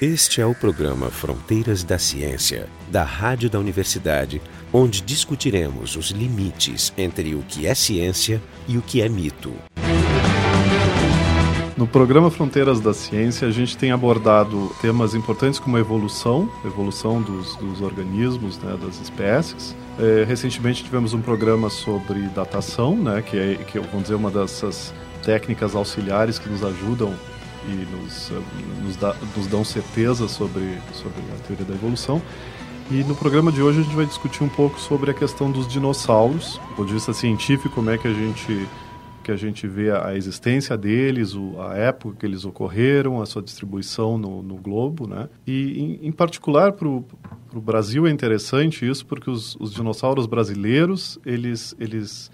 Este é o programa Fronteiras da Ciência, da Rádio da Universidade, onde discutiremos os limites entre o que é ciência e o que é mito. No programa Fronteiras da Ciência, a gente tem abordado temas importantes como a evolução, evolução dos, dos organismos, né, das espécies. É, recentemente tivemos um programa sobre datação, né, que é, que vamos dizer, uma dessas técnicas auxiliares que nos ajudam e nos, eh, nos, dá, nos dão certeza sobre, sobre a teoria da evolução. E no programa de hoje a gente vai discutir um pouco sobre a questão dos dinossauros, do ponto de vista científico, como é que a gente que a gente vê a existência deles, a época que eles ocorreram, a sua distribuição no, no globo, né? E em, em particular para o Brasil é interessante isso porque os, os dinossauros brasileiros eles eles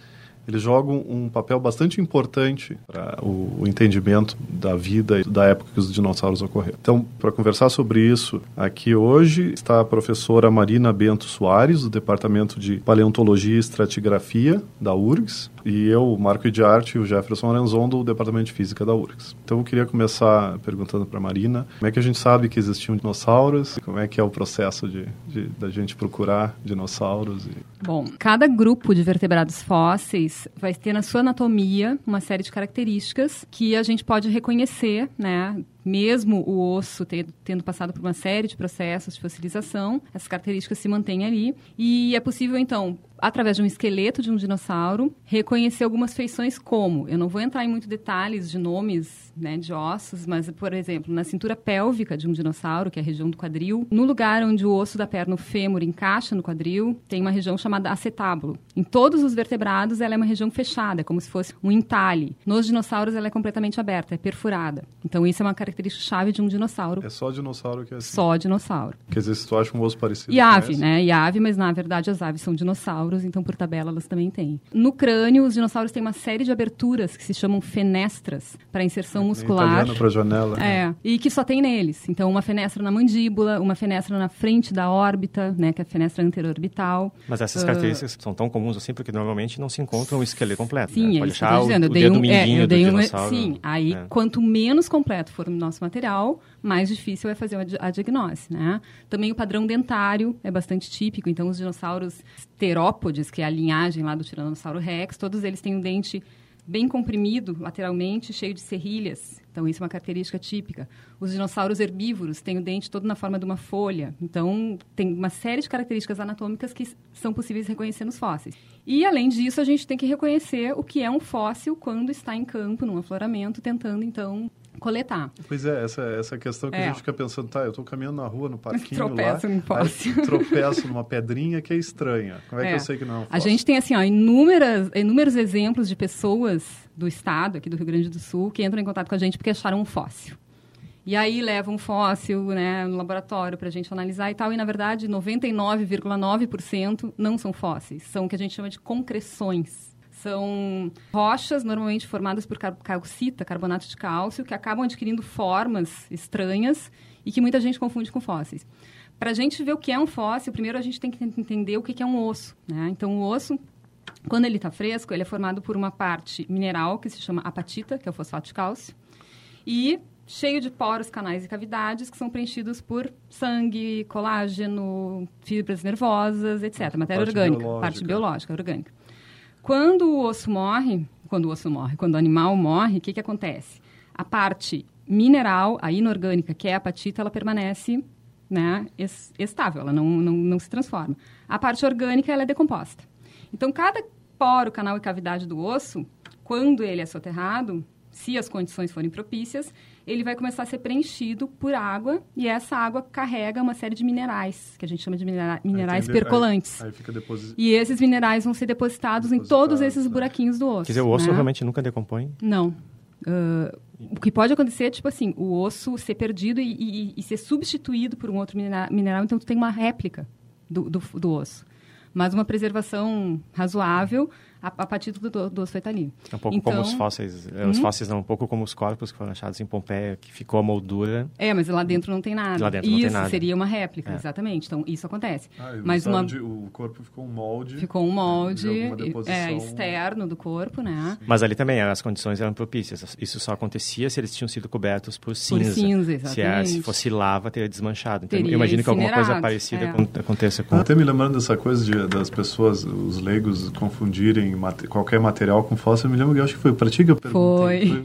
eles jogam um papel bastante importante para o, o, entendimento da vida e da época que os dinossauros ocorreram. Então, para conversar sobre isso aqui hoje, está a professora Marina Bento Soares, do Departamento de Paleontologia e Estratigrafia da URGS, e eu, Marco de Arte e o Jefferson Arenzon, do Departamento de Física da URGS. Então, eu queria começar perguntando para a Marina, como é que a gente sabe que existiam dinossauros? Como é que é o processo de, de da gente procurar dinossauros? E... Bom, cada grupo de vertebrados fósseis vai ter na sua anatomia uma série de características que a gente pode reconhecer, né? Mesmo o osso ter, tendo passado por uma série de processos de fossilização, essas características se mantêm ali. E é possível, então, através de um esqueleto de um dinossauro, reconhecer algumas feições como, eu não vou entrar em muitos detalhes de nomes né, de ossos, mas, por exemplo, na cintura pélvica de um dinossauro, que é a região do quadril, no lugar onde o osso da perna, o fêmur, encaixa no quadril, tem uma região chamada acetábulo. Em todos os vertebrados, ela é uma região fechada, como se fosse um entalhe. Nos dinossauros, ela é completamente aberta, é perfurada. Então, isso é uma característica característica-chave de um dinossauro. É só dinossauro que é assim? Só dinossauro. Quer dizer, se tu acha um osso parecido E ave, né? E ave, mas na verdade as aves são dinossauros, então por tabela elas também têm. No crânio, os dinossauros têm uma série de aberturas que se chamam fenestras para inserção é, muscular. para janela. É, né? e que só tem neles. Então, uma fenestra na mandíbula, uma fenestra na frente da órbita, né, que é a fenestra anterorbital. Mas essas uh, características são tão comuns assim porque normalmente não se encontra o esqueleto completo. Sim, né? Pode é achar o, dizendo. Eu dei um, é, eu dei um, Sim, aí é. quanto menos completo for o nosso material, mais difícil é fazer a diagnose, né? Também o padrão dentário é bastante típico, então os dinossauros terópodes, que é a linhagem lá do Tiranossauro Rex, todos eles têm um dente bem comprimido lateralmente, cheio de serrilhas. Então, isso é uma característica típica. Os dinossauros herbívoros têm o dente todo na forma de uma folha. Então, tem uma série de características anatômicas que são possíveis reconhecer nos fósseis. E, além disso, a gente tem que reconhecer o que é um fóssil quando está em campo, num afloramento, tentando, então, coletar. Pois é, essa, essa questão que é. a gente fica pensando, tá, eu estou caminhando na rua, no parquinho tropeço lá, um fóssil. tropeço numa pedrinha que é estranha. Como é, é, que eu sei que não é fóssil? A gente tem, assim, ó, inúmeras, inúmeros exemplos de pessoas do estado, aqui do Rio Grande do Sul, que entram em contato com a gente porque acharam um fóssil. E aí levam um fóssil né, no laboratório para a gente analisar e tal. E, na verdade, 99,9% não são fósseis. São o que a gente chama de concreções. São rochas normalmente formadas por calcita, carbonato de cálcio, que acabam adquirindo formas estranhas e que muita gente confunde com fósseis. Para a gente ver o que é um fóssil, primeiro a gente tem que entender o que é um osso. Né? Então, o osso, quando ele está fresco, ele é formado por uma parte mineral, que se chama apatita, que é o fosfato de cálcio, e cheio de poros, canais e cavidades que são preenchidos por sangue, colágeno, fibras nervosas, etc. Matéria parte orgânica, biológica. parte biológica, orgânica. Quando o osso morre, quando o osso morre, quando o animal morre, o que, que acontece? A parte mineral, a inorgânica, que é a apatita, ela permanece né, estável, ela não, não, não se transforma. A parte orgânica, ela é decomposta. Então, cada poro, canal e cavidade do osso, quando ele é soterrado, se as condições forem propícias, ele vai começar a ser preenchido por água e essa água carrega uma série de minerais, que a gente chama de minera minerais percolantes. Aí, aí fica deposit... E esses minerais vão ser depositados, em todos esses né? buraquinhos do osso. Quer dizer, o osso né? realmente nunca decompõe? Não. Uh, o que pode acontecer é, tipo assim, o osso ser perdido e, e, e ser substituído por um outro mineral, mineral, então tu tem uma réplica do, do, do osso. Mas uma preservação razoável a, a patite do, do, do osso vai estar ali. É um pouco Então- como os fósseis. é, Os Hum? fósseis não, um pouco como os corpos que foram achados em Pompeia, que ficou a moldura. É, mas lá dentro não tem nada. Lá dentro isso não tem nada. seria uma réplica, É. exatamente. Então, isso acontece. Ah, mas o, uma, molde- o corpo ficou um molde. ficou um molde de alguma é, deposição. externo do corpo, né? Mas ali também as condições eram propícias. Isso só acontecia se eles tinham sido cobertos por cinza. cinza, Se, a- se exatamente. fosse lava, teria desmanchado. Então, Teria eu imagino que alguma coisa parecida é. acon- aconteça com... Até me lembrando dessa coisa de, das pessoas, os leigos, confundirem mate- qualquer material com fóssil, eu me lembro que eu acho que foi para ti que eu perguntei. Foi.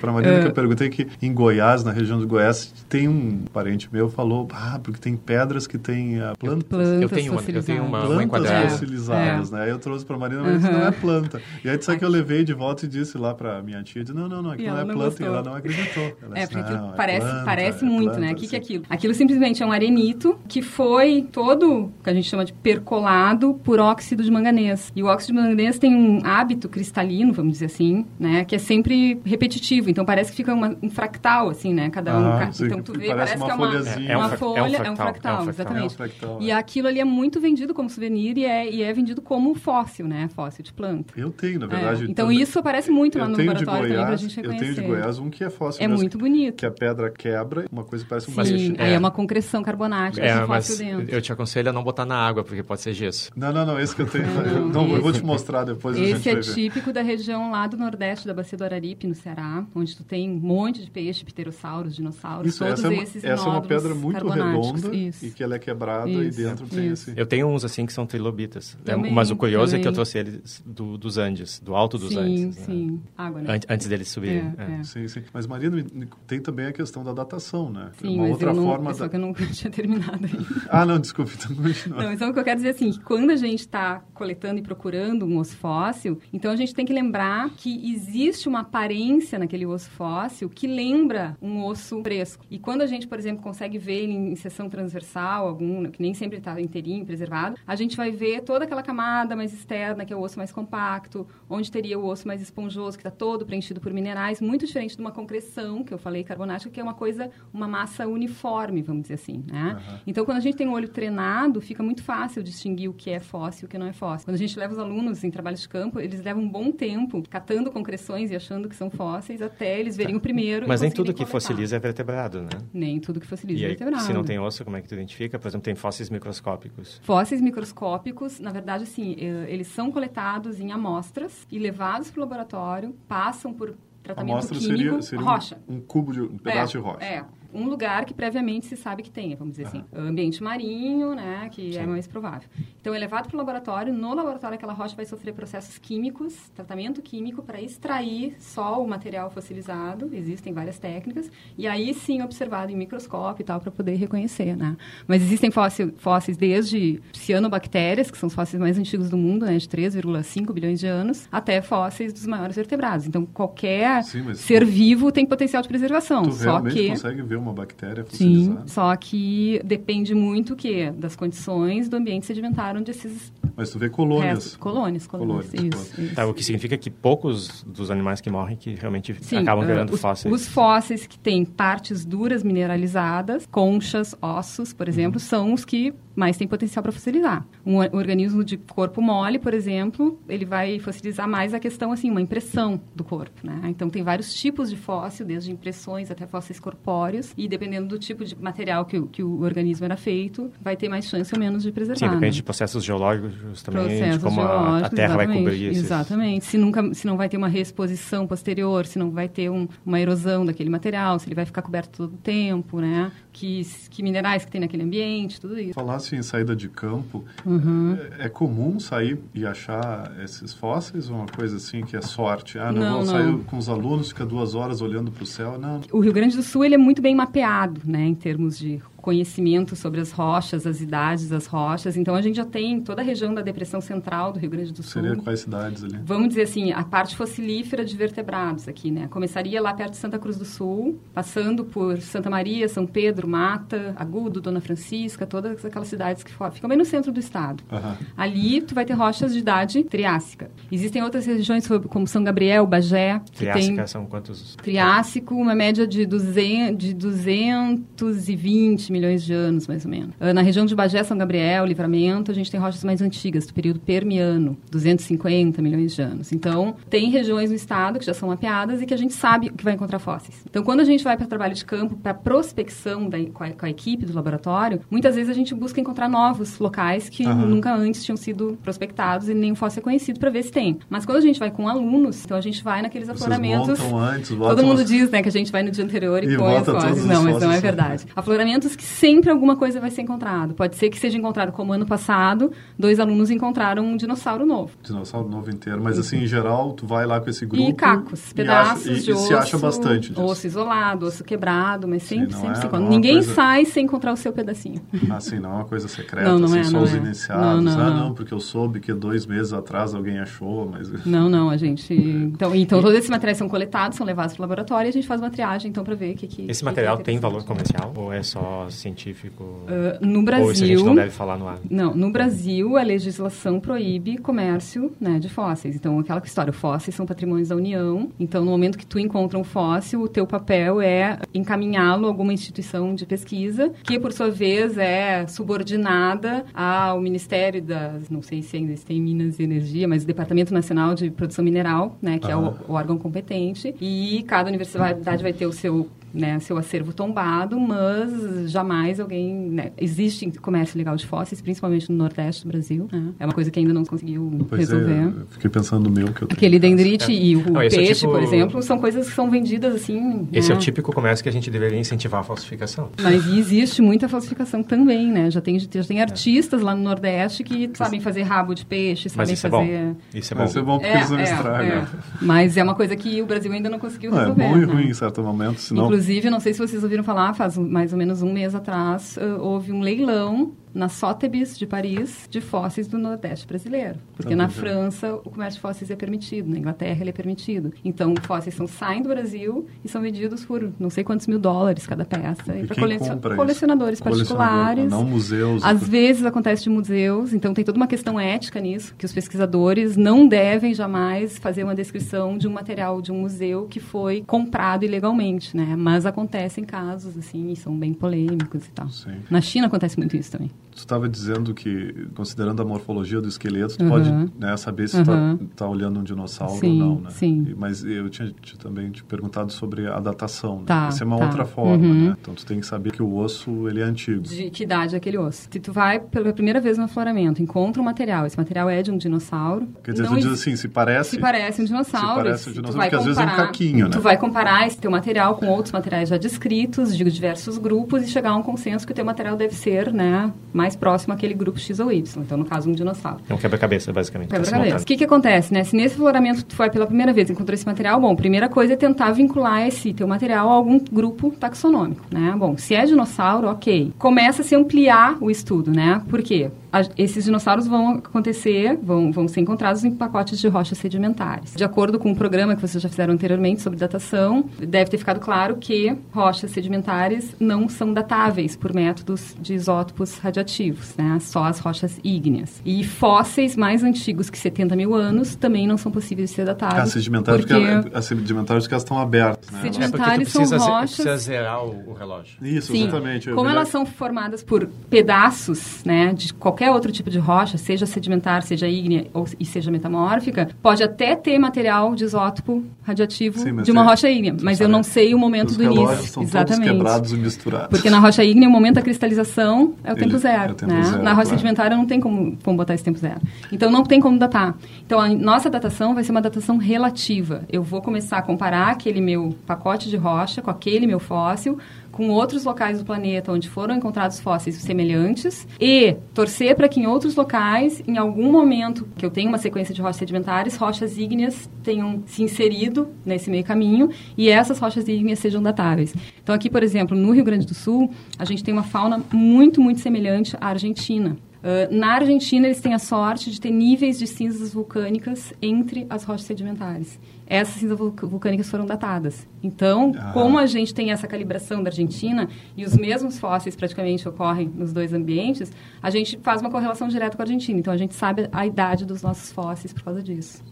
Para a Marina que É. eu perguntei que em Goiás, na região de Goiás, tem um parente meu falou, ah, porque tem pedras que tem a planta. Plantas Eu tenho uma- eu tenho uma- fossilizadas. uma Plantas enquadrada. fossilizadas, É. né? Aí eu trouxe para Marina, mas isso não é planta. E aí disse que eu levei de volta e disse lá para minha tia, disse, não, não, não, aquilo E não é não planta. gostou. e ela não acreditou. Ela É, disse, porque "Não, é parece, planta, parece é muito, planta", né? O que, que é aquilo? Aquilo simplesmente é um arenito que foi todo, que a gente chama de percolado por óxido de manganês. E o óxido de manganês tem um hábito cristalino, vamos dizer assim, né? Que é sempre repetitivo. Então parece que fica uma- um fractal, assim, né? Cada um. Ah, então tu vê, parece parece, uma que é uma, folhazinha. É um uma é um folha, é um fractal, é um fractal. exatamente. É um fractal, E é. aquilo ali é muito vendido como souvenir e é, e é vendido como fóssil, né? Fóssil de planta. Eu tenho, na É, verdade. Então também- isso aparece muito lá eu no laboratório também pra Goiás, gente Eu reconhecer. tenho de Goiás um que é fóssil É mesmo, muito bonito. que a pedra quebra, uma coisa parece um Sim, peixe. aí é. é uma concreção carbonática É, com mas fóssil dentro. eu te aconselho a não botar na água, porque pode ser gesso. Não, não, não, esse que eu tenho. Não, eu, não, eu vou te mostrar depois. A gente Esse é vai ver. típico da região lá do nordeste da Bacia do Araripe, no Ceará, onde tu tem um monte de peixe, pterossauros, dinossauros, Isso, todos essa é uma, esses essa é uma pedra muito redonda Isso. e que ela é quebrada Isso, e dentro tem isso. esse. Eu tenho uns assim que são trilobitas. É, Também, mas o curioso é que eu também. trouxe eles do- dos Andes, do alto dos sim, Andes. né? sim. Água, né? An- Antes deles subirem. É, é. é. Sim, sim. Mas, Marina, tem também a questão da datação, né? Sim, uma mas outra eu não, forma só da... que eu não tinha terminado ainda. Ah, não, desculpe, então continua. Não, então o que eu quero dizer é assim, que quando a gente está coletando e procurando um osso fóssil, então a gente tem que lembrar que existe uma aparência naquele osso fóssil que lembra um osso fresco. E quando a gente, por exemplo, consegue ver ele em seção transversal, algum, que nem sempre está inteirinho, preservado, a gente vai ver toda aquela camada mais externa, que é o osso mais compacto, onde teria o osso mais esponjoso, que está todo preenchido por minerais, muito diferente de uma concreção, que eu falei, carbonática, que é uma coisa, uma massa uniforme, vamos dizer assim, né? Então, quando a gente tem o olho treinado, fica muito fácil distinguir o que é fóssil e o que não é fóssil. Quando a gente leva os alunos em trabalhos de campo, eles levam um bom tempo catando concreções e achando que são fósseis até eles verem o primeiro. e Mas nem tudo que coletar. fossiliza é vertebrado, né? Nem tudo que fossiliza E é aí, vertebrado. se não tem osso, como é que tu identifica? Por exemplo, tem fósseis microscópicos. Fósseis microscópicos, na verdade, assim, eh, eles são coletados em amostras e levados para o laboratório, passam por tratamento Amostra químico, seria, seria rocha. Um, um cubo de um pedaço é, de rocha. É, um lugar que previamente se sabe que tenha, vamos dizer assim. Ambiente marinho, né, que é mais provável. Então, é levado para o laboratório. No laboratório, aquela rocha vai sofrer processos químicos, tratamento químico, para extrair só o material fossilizado. Existem várias técnicas. E aí, sim, observado em microscópio e tal, para poder reconhecer, né. Mas existem fóssil, fósseis desde cianobactérias, que são os fósseis mais antigos do mundo, né, de 3,5 bilhões de anos, até fósseis dos maiores vertebrados. Então, qualquer Sim, ser tu- vivo tem potencial de preservação. Tu só que... consegue ver uma bactéria Sim, fossilizada. só que depende muito que das condições do ambiente sedimentar onde esses Mas tu vê colônias. restos, colônias, colônias, Colônias, isso, isso. Tá, o que significa que poucos dos animais que morrem que realmente Sim, acabam ah, virando os, fósseis. Os fósseis que têm partes duras mineralizadas, conchas, ossos, por exemplo, são os que mais têm potencial para fossilizar. Um or- organismo de corpo mole, por exemplo, ele vai fossilizar mais a questão assim, uma impressão do corpo, né? Então tem vários tipos de fóssil, desde impressões até fósseis corpóreos, e dependendo do tipo de material que, o- que o organismo era feito, vai ter mais chance ou menos de preservar. Sim, depende né? de processos geológicos também, de processos como a, a Terra vai cobrir esses... Exatamente. Se, nunca, se não vai ter uma reexposição posterior, se não vai ter um- uma erosão daquele material, se ele vai ficar coberto todo o tempo, né? Que, que minerais que tem naquele ambiente, tudo isso. Falasse em saída de campo, Uhum. é, é comum sair e achar esses fósseis uma coisa assim que é sorte? Ah, não, Não, vou não. sair com os alunos, fica duas horas olhando para o céu. Não, O Rio Grande do Sul ele é muito bem mapeado, né, em termos de conhecimento sobre as rochas, as idades das rochas. Então a gente já tem toda a região da depressão central do Rio Grande do Sul. seria quais cidades ali? Vamos dizer assim, a parte fossilífera de vertebrados aqui, né? Começaria lá perto de Santa Cruz do Sul, passando por Santa Maria, São Pedro, Mata, Agudo, Dona Francisca, todas aquelas cidades que ficam bem no centro do estado. Aham. Ali tu vai ter rochas de idade triássica. Existem outras regiões como São Gabriel, Bagé, que Triássica tem são quantos... Triássico, uma média de, 200, de 220 milhões de anos, mais ou menos. Uh, na região de Bagé, São Gabriel, Livramento, a gente tem rochas mais antigas, do período Permiano, 250 milhões de anos. Então, tem regiões no estado que já são mapeadas e que a gente sabe que vai encontrar fósseis. Então, quando a gente vai para trabalho de campo, para prospecção da, com, a, com, a, equipe do laboratório, muitas vezes a gente busca encontrar novos locais que uhum. nunca antes tinham sido prospectados e nenhum fóssil é conhecido para ver se tem. Mas quando a gente vai com alunos, então a gente vai naqueles Vocês afloramentos. Antes, todo mundo os... diz, né, que a gente vai no dia anterior e, e põe as fósseis. Não, mas não é verdade. Afloramentos que sempre alguma coisa vai ser encontrado. Pode ser que seja encontrado como ano passado, dois alunos encontraram um dinossauro novo. Dinossauro novo inteiro. Mas assim, em geral, tu vai lá com esse grupo. E cacos, pedaços e, de osso. E se acha bastante disso. Osso isolado, osso quebrado, mas sempre, Sim, sempre é, se encontra. Ninguém coisa... sai sem encontrar o seu pedacinho. Assim, não é uma coisa secreta, não, não assim, é, só os é. iniciados. Não, não, ah, não, porque eu soube que dois meses atrás alguém achou, mas... Não, não, a gente... Então, então todos esses materiais são coletados, são levados para o laboratório e a gente faz uma triagem, então, para ver o que, que... Esse material que tem valor comercial ou é só científico? Uh, no Brasil... Ou isso a gente não deve falar no ar? Não, no Brasil a legislação proíbe comércio né, de fósseis. Então, aquela história, fósseis são patrimônios da União, então no momento que tu encontra um fóssil, o teu papel é encaminhá-lo a alguma instituição de pesquisa, que por sua vez é subordinada ao Ministério das, não sei se ainda tem Minas e Energia, mas o Departamento Nacional de Produção Mineral, né, que é o, o órgão competente, e cada universidade vai ter o seu né, seu acervo tombado, mas jamais alguém... Né, existe comércio legal de fósseis, principalmente no Nordeste do Brasil. Né? É uma coisa que ainda não conseguiu pois é, resolver. É, fiquei pensando no meu que eu tenho. Aquele dendrite é. e o não, é peixe, é tipo... por exemplo, são coisas que são vendidas assim... Esse né? é o típico comércio que a gente deveria incentivar a falsificação. Mas existe muita falsificação também, né? Já tem, já tem artistas lá no Nordeste que sabem fazer rabo de peixe, sabem isso fazer... É isso é bom. Isso é bom porque eles não estragam. Mas é uma coisa que o Brasil ainda não conseguiu não, resolver. É bom e né? ruim em certo momento, senão... Inclusive, não sei se vocês ouviram falar, faz mais ou menos um mês atrás, uh, houve um leilão na Sotheby's de Paris de fósseis do Nordeste brasileiro. Porque na França o comércio de fósseis é permitido, na Inglaterra ele é permitido. Então, fósseis são, saem do Brasil e são vendidos por não sei quantos mil dólares cada peça. E, para colecion colecionadores particulares. Não museus. Às vezes acontece de museus, então tem toda uma questão ética nisso, que os pesquisadores não devem jamais fazer uma descrição de um material de um museu que foi comprado ilegalmente, né? Mas acontecem casos, assim, e são bem polêmicos e tal. Sim. Na China acontece muito isso também tu estava dizendo que, considerando a morfologia do esqueleto, tu uhum. pode né, saber se está uhum. tá olhando um dinossauro sim, ou não, né? Sim. Mas eu tinha te, também te perguntado sobre a datação. Né? Tá, Essa é uma tá. outra forma, uhum. né? Então tu tem que saber que o osso ele é antigo. De que idade é aquele osso? Se tu vai pela primeira vez no afloramento, encontra um material, esse material é de um dinossauro. Quer dizer, tu diz assim, se parece... Se parece um dinossauro. Se parece um dinossauro, porque às vezes é um caquinho, né? Tu vai comparar esse teu material com outros materiais já descritos, de diversos grupos, e chegar a um consenso que o teu material deve ser, né, mais próximo àquele grupo X ou Y. Então, no caso, um dinossauro. É um quebra-cabeça, basicamente. Tá quebra-cabeça. O que, que acontece, né? Se nesse floramento tu foi pela primeira vez encontrou esse material, bom, primeira coisa é tentar vincular esse teu material a algum grupo taxonômico, né? Bom, se é dinossauro, ok. Começa a se ampliar o estudo, né? Por quê? Esses dinossauros vão acontecer, vão, vão ser encontrados em pacotes de rochas sedimentares. De acordo com o programa que vocês já fizeram anteriormente sobre datação, deve ter ficado claro que rochas sedimentares não são datáveis por métodos de isótopos radioativos, né? só as rochas ígneas. E fósseis mais antigos que 70 mil anos também não são possíveis de ser datados. As sedimentares, porque, porque, as sedimentares porque elas estão abertas. Né? Sedimentares é são rochas... Precisa zerar o, o relógio. Isso, Sim. exatamente. Como elas são formadas por pedaços né, de qualquer qualquer outro tipo de rocha, seja sedimentar, seja ígnea ou, e seja metamórfica, pode até ter material de isótopo radioativo Sim, de uma é, rocha ígnea, mas eu não sei o momento do início. São Exatamente. Todos quebrados e misturados. Porque na rocha ígnea, o momento da cristalização é o tempo Ele, zero. É o tempo né? zero na rocha claro. sedimentar não tem como, como botar esse tempo zero. Então não tem como datar. Então a nossa datação vai ser uma datação relativa. Eu vou começar a comparar aquele meu pacote de rocha com aquele meu fóssil com outros locais do planeta onde foram encontrados fósseis semelhantes e torcer para que em outros locais, em algum momento que eu tenha uma sequência de rochas sedimentares, rochas ígneas tenham se inserido nesse meio caminho e essas rochas ígneas sejam datáveis. Então aqui, por exemplo, no Rio Grande do Sul, a gente tem uma fauna muito, muito semelhante à Argentina. Uh, na Argentina, eles têm a sorte de ter níveis de cinzas vulcânicas entre as rochas sedimentares. Essas cinzas vulcânicas foram datadas. Então, ah. como a gente tem essa calibração da Argentina e os mesmos fósseis praticamente ocorrem nos dois ambientes, a gente faz uma correlação direta com a Argentina. Então, a gente sabe a idade dos nossos fósseis por causa disso.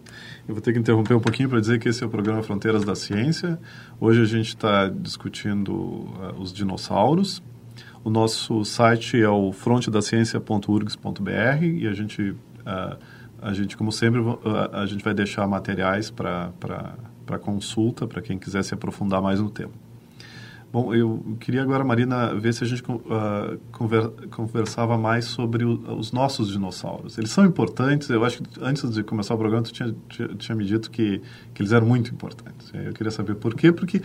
Eu vou ter que interromper um pouquinho para dizer que esse é o programa Fronteiras da Ciência. Hoje a gente está discutindo uh, os dinossauros. O nosso site é o frontedaciencia.urgs.br e a gente, uh, a gente como sempre, a gente vai deixar materiais para consulta, para quem quiser se aprofundar mais no tema. Bom, eu queria agora, Marina, ver se a gente uh, conver, conversava mais sobre o, os nossos dinossauros. Eles são importantes, eu acho que antes de começar o programa, tu tinha, tinha, tinha me dito que, que eles eram muito importantes. Eu queria saber por quê, porque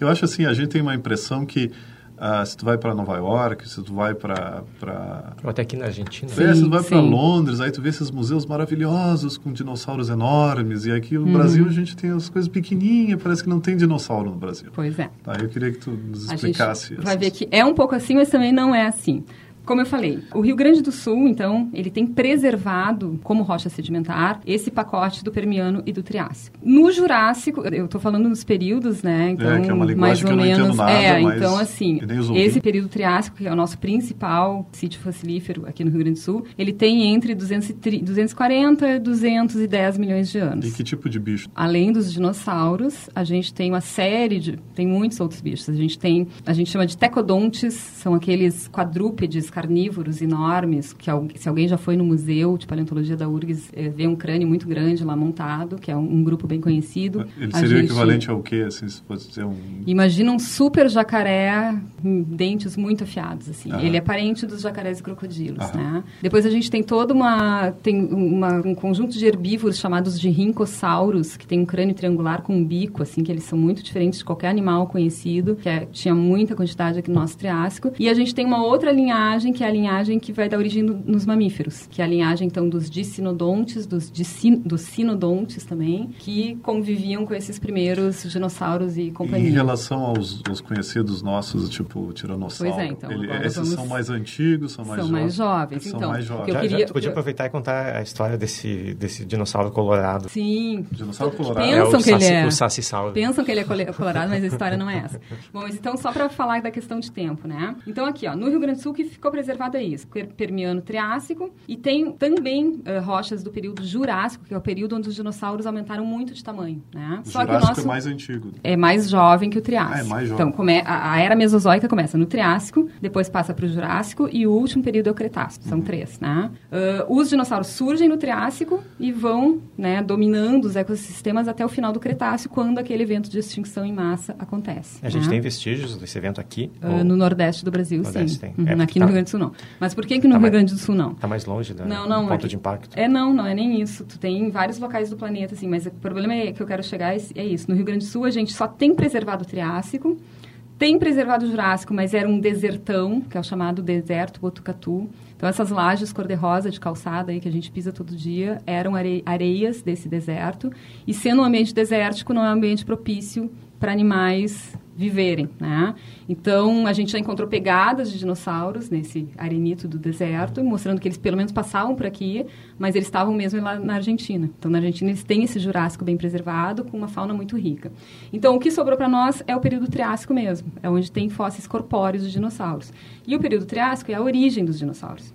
eu acho assim, a gente tem uma impressão que Uh, se tu vai para Nova York, se tu vai para... Pra... Ou até aqui na Argentina. Sim, é, se tu vai para Londres, aí tu vê esses museus maravilhosos com dinossauros enormes. E aqui no uhum. Brasil a gente tem as coisas pequenininhas, parece que não tem dinossauro no Brasil. Pois é. Tá, eu queria que tu nos explicasse. vai ver que é um pouco assim, mas também não é assim. Como eu falei, o Rio Grande do Sul, então, ele tem preservado como rocha sedimentar esse pacote do Permiano e do Triássico. No Jurássico, eu estou falando nos períodos, né? Então, é, que é uma mais ou menos. Nada, é, então assim, esse período Triássico, que é o nosso principal sítio fossilífero aqui no Rio Grande do Sul, ele tem entre 240 e 210 milhões de anos. E que tipo de bicho? Além dos dinossauros, a gente tem uma série de, tem muitos outros bichos. A gente tem, a gente chama de tecodontes, são aqueles quadrúpedes carnívoros enormes, que se alguém já foi no museu de paleontologia da URGS, é, vê um crânio muito grande lá montado, que é um, um grupo bem conhecido. Ele seria gente... equivalente ao quê, assim, se fosse dizer um... Imagina um super jacaré, dentes muito afiados, assim. Ele é parente dos jacarés e crocodilos, né? Depois a gente tem toda uma... tem uma, um conjunto de herbívoros chamados de rincossauros, que tem um crânio triangular com um bico, assim, que eles são muito diferentes de qualquer animal conhecido, que é, tinha muita quantidade aqui no nosso Triássico. E a gente tem uma outra linhagem linhagem que é a linhagem que vai dar origem no, nos mamíferos, que é a linhagem então dos dicinodontes, dos, dicin, dos sinodontes também, que conviviam com esses primeiros dinossauros e companhia. em relação aos, aos, conhecidos nossos, tipo o tiranossauro, pois é, então, ele, esses vamos... são mais antigos, são mais são jovens? Mais jovens são então, mais jovens. Já, queria... já, tu podia aproveitar e contar a história desse, desse dinossauro colorado. Sim. Dinossauro colorado. Pensam é que ele é. O sacissauro. Pensam que ele é colorado, mas a história não é essa. Bom, mas então só para falar da questão de tempo, né? Então aqui, ó, no Rio Grande do Sul que ficou preservado é isso. Permiano Triássico, e tem também uh, rochas do período Jurássico, que é o período onde os dinossauros aumentaram muito de tamanho. Né? O Só Jurássico que o nosso é mais antigo. É mais jovem que o Triássico. Ah, é mais jovem. Então, come, a, a, era Mesozoica começa no Triássico, depois passa para o Jurássico e o último período é o Cretácico. São uhum. três. Né? Uh, os dinossauros surgem no Triássico e vão né, dominando os ecossistemas até o final do Cretácico, quando aquele evento de extinção em massa acontece. A gente né? tem vestígios desse evento aqui? Uh, no Nordeste do Brasil, Nordeste sim. Tem. Uhum, é, aqui tá... no Rio Grande do Sul, não. Mas por que, que no tá Rio Grande do Sul não? Está mais longe da não, não, ponto aqui, de impacto? É, não, não é nem isso. Tu tem vários locais do planeta, assim, mas o problema é que eu quero chegar é, é isso. No Rio Grande do Sul, a gente só tem preservado o Triássico, tem preservado o Jurássico, mas era um desertão, que é o chamado deserto Botucatu. Então, essas lajes cor-de-rosa de calçada aí que a gente pisa todo dia eram areias desse deserto. E sendo um ambiente desértico, não é um ambiente propício para animais viverem, né? Então, a gente já encontrou pegadas de dinossauros nesse arenito do deserto, mostrando que eles pelo menos passavam por aqui, mas eles estavam mesmo lá na Argentina. Então, na Argentina eles têm esse Jurássico bem preservado, com uma fauna muito rica. Então, o que sobrou para nós é o período Triássico mesmo, é onde tem fósseis corpóreos de dinossauros. E o período Triássico é a origem dos dinossauros.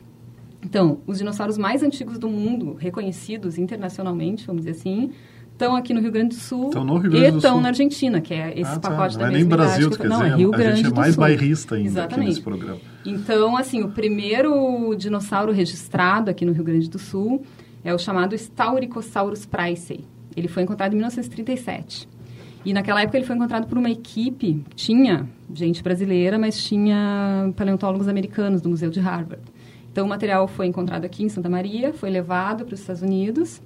Então, os dinossauros mais antigos do mundo, reconhecidos internacionalmente, vamos dizer assim, estão aqui no Rio Grande do Sul Grande e estão na Argentina, que é esse ah, tá. pacote não da é nem Brasil, que, quer não, dizer, é Rio Grande a gente é mais bairrista ainda Exatamente. nesse programa. Então, assim, o primeiro dinossauro registrado aqui no Rio Grande do Sul é o chamado Stauricosaurus pricei. Ele foi encontrado em 1937. E naquela época ele foi encontrado por uma equipe, tinha gente brasileira, mas tinha paleontólogos americanos do Museu de Harvard. Então o material foi encontrado aqui em Santa Maria, foi levado para os Estados Unidos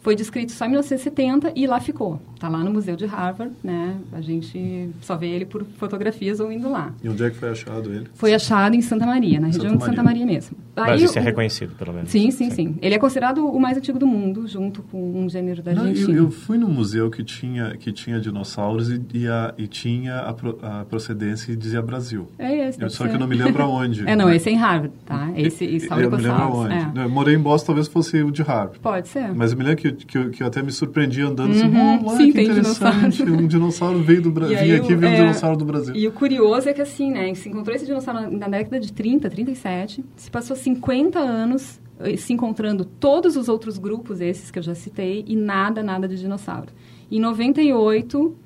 foi descrito só em 1970 e lá ficou. Está lá no Museu de Harvard, né? A gente só vê ele por fotografias ou indo lá. E onde é que foi achado ele? Foi achado em Santa Maria, na região Santa de Santa Maria mesmo. Aí, Mas isso é reconhecido, pelo menos. Sim, sim, sim, sim, Ele é considerado o mais antigo do mundo, junto com um gênero da Argentina. Não, eu, eu, fui num museu que tinha, que tinha dinossauros e, e, a, e tinha a, pro, a, procedência e dizia Brasil. É esse. Eu, só que eu não me lembro aonde. é, não, esse é em Harvard, tá? Esse, esse Eu me lembro aonde. É. Eu morei em Boston, talvez fosse o de Harvard. Pode ser. Mas eu me lembro que, que, que eu até me surpreendi andando assim, uhum. assim, oh, Sim, que interessante, dinossauro. um dinossauro veio do Brasil, vim aqui e veio é, um dinossauro do Brasil. E o curioso é que assim, né, se encontrou esse dinossauro na década de 30, 37, se passou 50 anos eh, se encontrando todos os outros grupos, esses que eu já citei, e nada, nada de dinossauro. Em 98,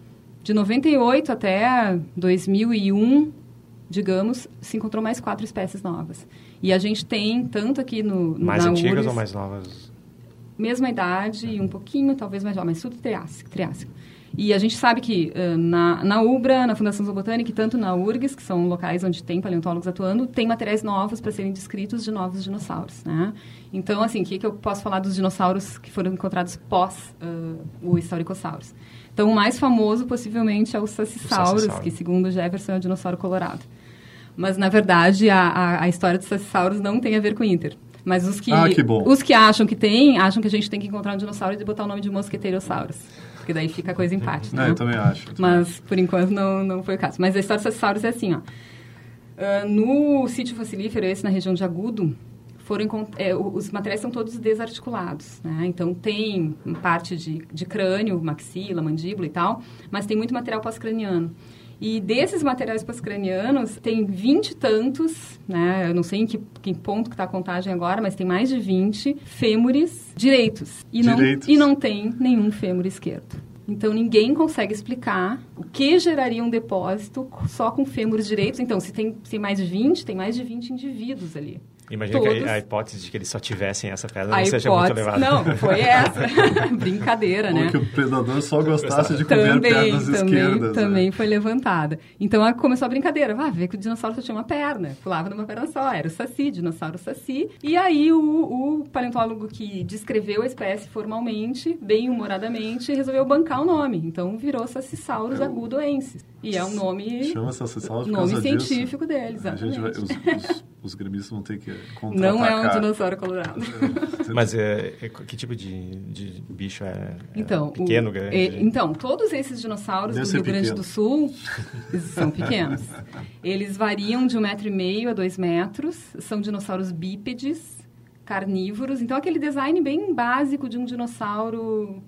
de 98 até 2001, digamos, se encontrou mais quatro espécies novas. E a gente tem, tanto aqui no, Mais antigas ou mais novas? mesma idade e um pouquinho, talvez mais jovem, mas tudo triássico. triássico. E a gente sabe que uh, na, na UBRA, na Fundação Zoobotânica e tanto na URGS, que são locais onde tem paleontólogos atuando, tem materiais novos para serem descritos de novos dinossauros, né? Então, assim, o que, que eu posso falar dos dinossauros que foram encontrados pós uh, o Historicossauros? Então, o mais famoso, possivelmente, é o Sassissauro. que, segundo Jefferson, é o dinossauro colorado. Mas, na verdade, a, a, a história dos Sassissauros não tem a ver com o Inter. Mas os que, Ah, que os que acham que tem, acham que a gente tem que encontrar um dinossauro e botar o nome de Mosqueteirossauros. Porque daí fica a coisa empate, né? eu também acho. eu também Mas, por enquanto, não, não foi o caso. Mas a história dos Sassissauros é assim, ó. Ah, no sítio fossilífero, esse na região de Agudo, foram é, os materiais são todos desarticulados, né? Então, tem parte de, de crânio, maxila, mandíbula e tal, mas tem muito material pós-craniano. E desses materiais pós-cranianos, tem 20 e tantos, né? Eu não sei em que, que ponto que está a contagem agora, mas tem mais de 20 fêmures direitos. E não, Direitos. e não tem nenhum fêmur esquerdo. Então, ninguém consegue explicar o que geraria um depósito só com fêmures direitos. Então, se tem, se tem mais de 20, tem mais de 20 indivíduos ali. Imagina Todos. que a, a hipótese de que eles só tivessem essa pedra A não seja muito elevada. Não, foi essa. Brincadeira, Ou né? que o predador só gostasse de comer Também, pernas também, esquerdas. também né? foi levantada. Então começou a brincadeira. Ah, vê que o dinossauro só tinha uma perna. Pulava numa perna só. Era o saci, dinossauro saci. E aí o, o paleontólogo que descreveu a espécie formalmente, bem humoradamente, resolveu bancar o nome. Então virou Sacissaurus agudoensis. E é um nome, Chama essa por nome causa científico disso. dele, A gente vai, os, os, os gremistas vão ter que contra Não é um dinossauro colorado. Mas é, é- que tipo de, de bicho é? É Então, o- pequeno, grande? é, então, todos esses dinossauros Deve do Rio Grande pequeno. do Sul são pequenos. Eles variam de um metro e meio a dois metros. São dinossauros bípedes, carnívoros. Então, aquele design bem básico de um dinossauro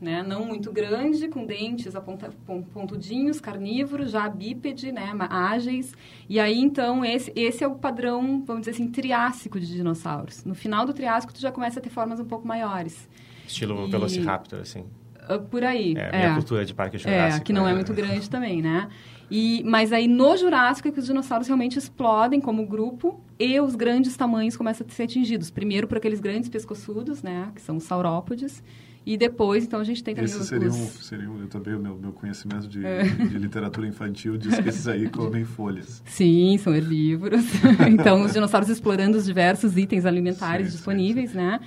né, não muito grande, com dentes aponta, pon- pontudinhos, carnívoros, já bípede, né, ágeis. E aí, então, esse, esse é o padrão, vamos dizer assim, triássico de dinossauros. No final do triássico, tu já começa a ter formas um pouco maiores. Estilo e- Velociraptor, assim. Ah, Por aí. É, minha cultura de parque É, jurássico. que não é né? muito grande também, né? E, mas aí no Jurássico é que os dinossauros realmente explodem como grupo e os grandes tamanhos começam a ser atingidos. Primeiro por aqueles grandes pescoçudos, né? Que são os saurópodes. E depois, então, a gente tem também Esses os... seriam, os- seriam eu também, o meu, meu conhecimento de, É. de literatura infantil diz que esses aí comem folhas. Sim, são herbívoros. então, os dinossauros explorando os diversos itens alimentares Sim, sim, disponíveis, né?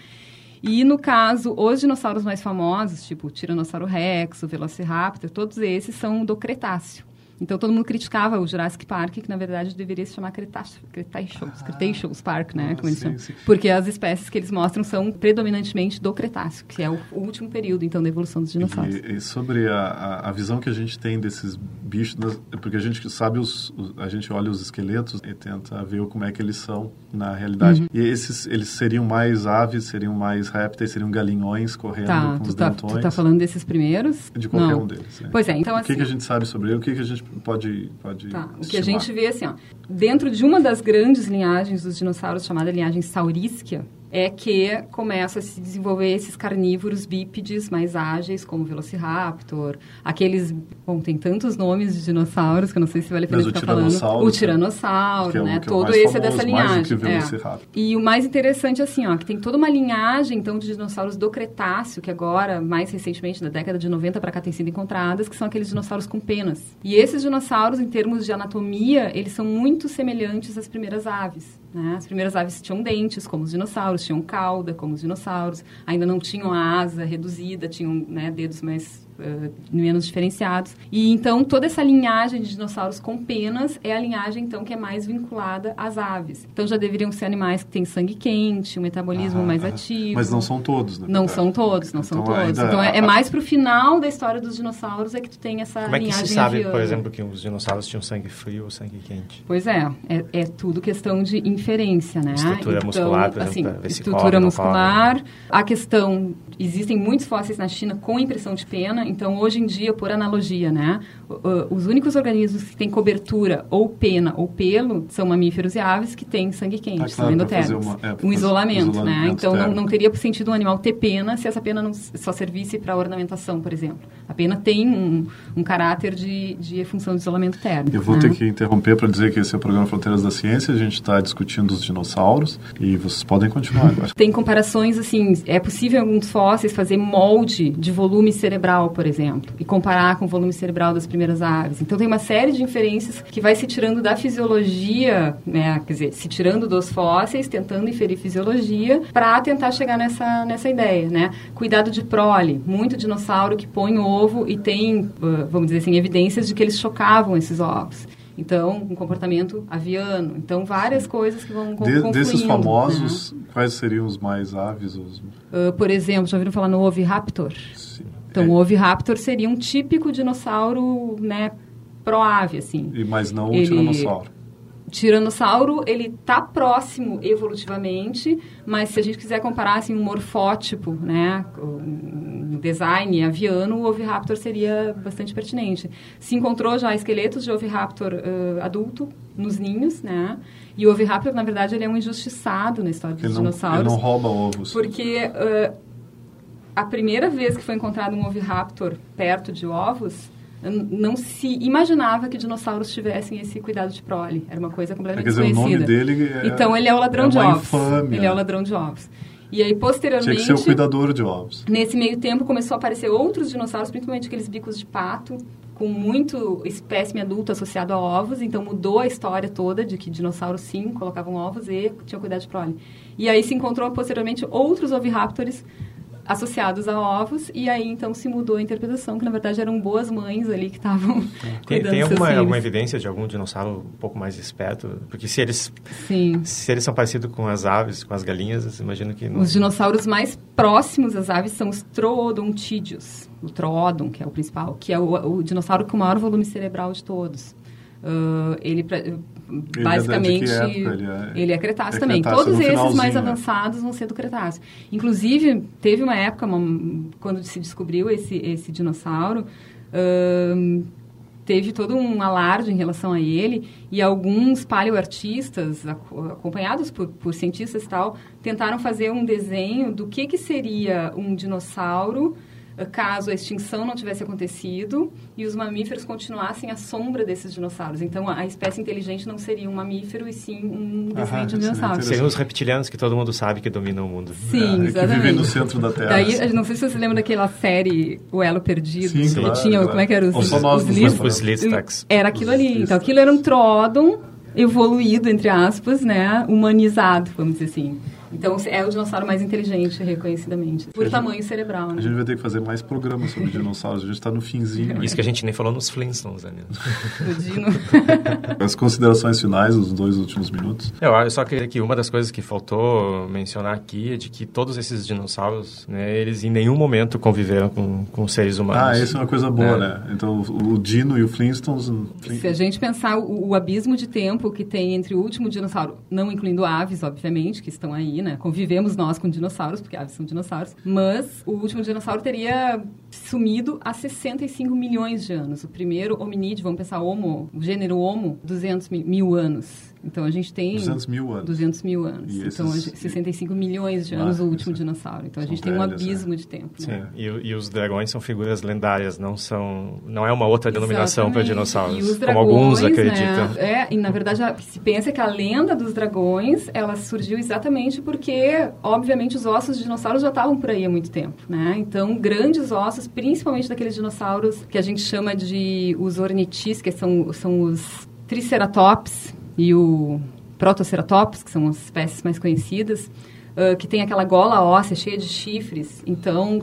E, no caso, os dinossauros mais famosos, tipo o Tiranossauro Rex, o Velociraptor, todos esses são do Cretáceo. Então, todo mundo criticava o Jurassic Park, que, na verdade, deveria se chamar Cretaceous, Cretaceous, Park, né? Ah, como eles sim, chamam. sim. Porque as espécies que eles mostram são predominantemente do Cretáceo, que é o último período, então, da evolução dos dinossauros. E, e sobre a, a, visão que a gente tem desses bichos, porque a gente sabe os, a gente olha os esqueletos e tenta ver como é que eles são na realidade. Uhum. E esses eles seriam mais aves, seriam mais répteis, seriam galinhões correndo Tá, com os tá, dentões. tu tá falando desses primeiros? de qualquer Não. um deles. né? Pois é, então o assim... que, que a gente sabe sobre ele? O que, que a gente pode pode Tá, o que a gente vê assim, ó, dentro de uma das grandes linhagens dos dinossauros, chamada linhagem saurísquia, é que começa a se desenvolver esses carnívoros bípedes mais ágeis, como o Velociraptor, aqueles, bom, tem tantos nomes de dinossauros que eu não sei se vale a pena ficar falando. tiranossauro, O tiranossauro, que é o- né? é Todo esse é dessa linhagem. é. E o mais interessante, assim, ó, que tem toda uma linhagem, então, de dinossauros do Cretáceo, que agora, mais recentemente, da década de 90 para cá, têm sido encontradas, que são aqueles dinossauros com penas. E esses dinossauros, em termos de anatomia, eles são muito semelhantes às primeiras aves. Né? As primeiras aves tinham dentes, como os dinossauros, tinham cauda, como os dinossauros, ainda não tinham a asa reduzida, tinham né, dedos mais eh, menos diferenciados. E então toda essa linhagem de dinossauros com penas é a linhagem então que é mais vinculada às aves. Então já deveriam ser animais que têm sangue quente, um metabolismo Ah, mais ah. ativo. Mas não são todos, né? Não são todos, não são Então, todos. ainda- Então é, é mais pro final da história dos dinossauros é que tu tem essa Como é que linhagem se sabe, aviana. por exemplo, que os dinossauros tinham sangue frio ou sangue quente? Pois é, é, é tudo questão de inferência, né? Estrutura muscular, por exemplo, assim, ver se estrutura muscular. A questão, existem muitos fósseis na China com impressão de pena, Então, hoje em dia, por analogia, né? Os únicos organismos que têm cobertura ou pena ou pelo são mamíferos e aves que têm sangue quente, Ah, são claro, endotérmicos. uma- é, um fazer isolamento, né? isolamento Então, não, não teria sentido um animal ter pena se essa pena não só servisse para ornamentação, por exemplo. A pena tem um, um caráter de, de função de isolamento térmico. Eu vou né? ter que interromper para dizer que esse é o programa Fronteiras da Ciência. A gente está discutindo os dinossauros e vocês podem continuar agora. Tem comparações assim, é possível em alguns fósseis fazer molde de volume cerebral, por exemplo, e comparar com o volume cerebral das primeiras aves. Então tem uma série de inferências que vai se tirando da fisiologia, né, quer dizer, se tirando dos fósseis, tentando inferir fisiologia para tentar chegar nessa nessa ideia, né? Cuidado de prole, muito dinossauro que põe ovo e tem, vamos dizer assim, evidências de que eles chocavam esses ovos. Então, um comportamento aviano. Então, várias coisas que vão De- desses confluindo, né? famosos, quais seriam os mais aves? Os... Uh, por exemplo, já ouviram falar no Oviraptor? Sim. Então, É, o Oviraptor seria um típico dinossauro, né, proave, assim. e mas não o ele- tiranossauro. Tiranossauro, ele tá próximo evolutivamente, mas se a gente quiser comparar, assim, um morfótipo, né, um design aviano, o Oviraptor seria bastante pertinente. Se encontrou já esqueletos de Oviraptor uh, adulto nos ninhos, né, e o Oviraptor, na verdade, ele é um injustiçado na história dos Ele não, dinossauros. ele não rouba ovos. Porque uh, a primeira vez que foi encontrado um oviraptor perto de ovos, não se imaginava que dinossauros tivessem esse cuidado de prole. Era uma coisa Quer completamente dizer, o desconhecida. nome dele é, então ele é o ladrão é de ovos. infâmia. Ele é o ladrão de ovos. E aí, Tinha que posteriormente, ser o cuidador de ovos. nesse meio tempo, começou a aparecer outros dinossauros, principalmente aqueles bicos de pato, com muito espécime adulto associado a ovos. Então, mudou a história toda de que dinossauros, sim, colocavam ovos e tinham cuidado de prole. E aí se encontrou, posteriormente, outros oviraptors associados a ovos, e aí então se mudou a interpretação, que na verdade eram boas mães ali que estavam Tem, tem alguma, alguma evidência de algum dinossauro um pouco mais esperto? Porque se eles, Sim. se eles são parecidos com as aves, com as galinhas, imagino que não... Os dinossauros mais próximos às aves são os troodontídeos, o troodon, que é o principal, que é o, o dinossauro com o maior volume cerebral de todos. Ah, ele, é de basicamente, que época? Ele é- ele é Cretáceo é também. Cretáceo, Todos esses mais né? avançados vão ser do Cretáceo. Inclusive, teve uma época, uma- quando se descobriu esse, esse dinossauro, ahn, teve todo um alarde em relação a ele e alguns paleoartistas, aco- acompanhados por, por cientistas e tal, tentaram fazer um desenho do que, que seria um dinossauro caso a extinção não tivesse acontecido e os mamíferos continuassem à sombra desses dinossauros. Então, a a espécie inteligente não seria um mamífero e sim um descendente de dinossauro. Seriam os reptilianos que todo mundo sabe que dominam o mundo. Sim, É, que exatamente. vivem no centro da Terra. Daí, eu não sei se você lembra daquela série O Elo Perdido, Sim, que claro, tinha, claro. como é que era, os, Ou só nós os livros? Os Listax. Era aquilo ali. Então, aquilo era um tródon evoluído, entre aspas, né, humanizado, vamos dizer assim. Então, é o dinossauro mais inteligente, reconhecidamente, por gente- tamanho cerebral, A né? gente vai ter que fazer mais programas sobre dinossauros. A gente está no finzinho. Isso que a gente nem falou nos Flintstones, né? O dino. As considerações finais, os dois últimos minutos. Eu, eu só queria que uma das coisas que faltou mencionar aqui é de que todos esses dinossauros, né, eles em nenhum momento conviveram com, com seres humanos. Ah, isso é uma coisa boa, É. né? Então, o o Dino e o Flintstones... Se a gente pensar o, o abismo de tempo que tem entre o último dinossauro, não incluindo aves, obviamente, que estão aí, né? Convivemos nós com dinossauros, porque aves são dinossauros. Mas o último dinossauro teria sumido há 65 milhões de anos. O primeiro hominídeo, vamos pensar Homo, o gênero Homo, 200 mi- mil anos. Então a gente tem 200 mil anos. 200 mil anos. E Então, esses- gente- 65 milhões de Ah, anos o último isso é- dinossauro. Então a são gente tem um abismo de tempo. Sim, Né? e, o- e os dragões são figuras lendárias, não são, não é uma outra denominação para dinossauros, E os como dragões, alguns né, acreditam. É, e na verdade a- se pensa que a lenda dos dragões, ela surgiu exatamente porque, obviamente, os ossos de dinossauros já estavam por aí há muito tempo, né? Então, grandes ossos, principalmente daqueles dinossauros que a gente chama de os ornitis, que são, são os triceratops e o protoceratops, que são as espécies mais conhecidas, ah, que tem aquela gola óssea cheia de chifres. Então,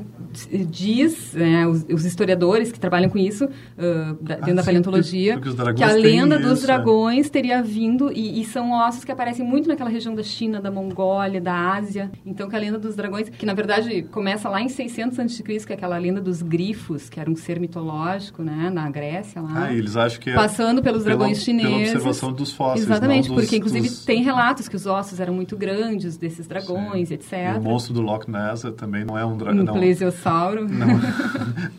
diz, né, os, os historiadores que trabalham com isso, ah, da- dentro Ah, da sim, paleontologia, que a lenda dos isso, é. dragões teria vindo, e, e são ossos que aparecem muito naquela região da China, da Mongólia, da Ásia. Então, que a lenda dos dragões, que na verdade começa lá em 600 a.C., que é aquela lenda dos grifos, que era um ser mitológico, né, na Grécia lá. Ah, eles acham que é... Passando pelos pela- dragões chineses. Pela observação dos fósseis, Exatamente, dos- porque inclusive dos- tem relatos que os ossos eram muito grandes desses dragões tubarões, etc. E o monstro do Loch Ness também não é um Um dragão. plesiosauro. Não,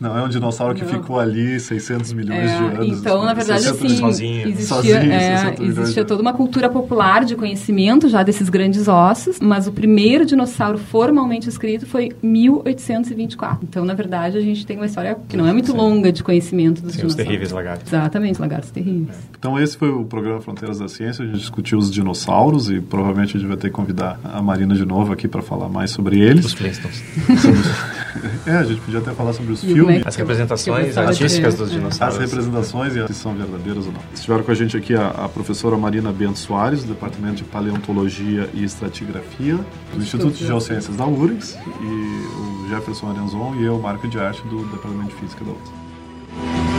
não é um dinossauro que Não. ficou ali 600 milhões É, de anos. então, na verdade, 60 assim, sozinho. existia, Sozinho, é, 60 milhões existia toda uma cultura popular de conhecimento já desses grandes ossos, mas o primeiro dinossauro formalmente escrito foi 1824. Então, na verdade, a gente tem uma história que não é muito longa de conhecimento dos Sim, os dinossauros. terríveis lagartos. Exatamente, lagartos terríveis. Então esse foi o programa Fronteiras da Ciência. A gente discutiu os dinossauros e provavelmente a gente vai ter que convidar a Marina de novo aqui para falar mais sobre eles. Os Flintstones. É, a gente podia até falar sobre os E é filmes. As representações artísticas dos é. As dinossauros. representações e se são verdadeiras ou não. Estiveram com a gente aqui a, a professora Marina Bento Soares, do Departamento de Paleontologia e Estratigrafia do Instituto de Geociências da URGS, e o Jefferson Arenzon e eu, Marco de Arte, do Departamento de Física da URGS.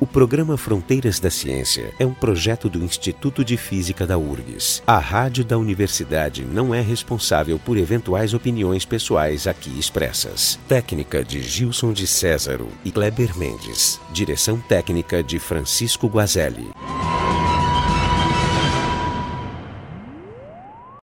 O programa Fronteiras da Ciência é um projeto do Instituto de Física da URGS. A rádio da universidade não é responsável por eventuais opiniões pessoais aqui expressas. Técnica de Gilson de Césaro e Kleber Mendes. Direção técnica de Francisco Guazelli.